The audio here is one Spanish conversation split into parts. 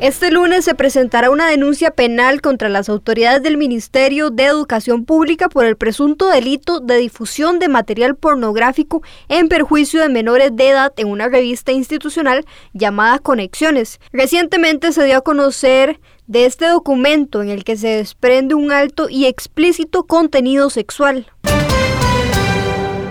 Este lunes se presentará una denuncia penal contra las autoridades del Ministerio de Educación Pública por el presunto delito de difusión de material pornográfico en perjuicio de menores de edad en una revista institucional llamada Conexiones. Recientemente se dio a conocer de este documento en el que se desprende un alto y explícito contenido sexual.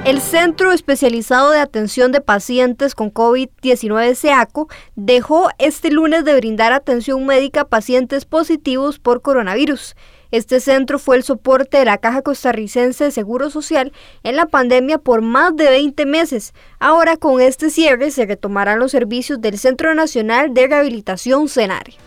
El Centro Especializado de Atención de Pacientes con COVID-19 SEACO dejó este lunes de brindar atención médica a pacientes positivos por coronavirus. Este centro fue el soporte de la Caja Costarricense de Seguro Social en la pandemia por más de 20 meses. Ahora con este cierre se retomarán los servicios del Centro Nacional de Rehabilitación CENARE.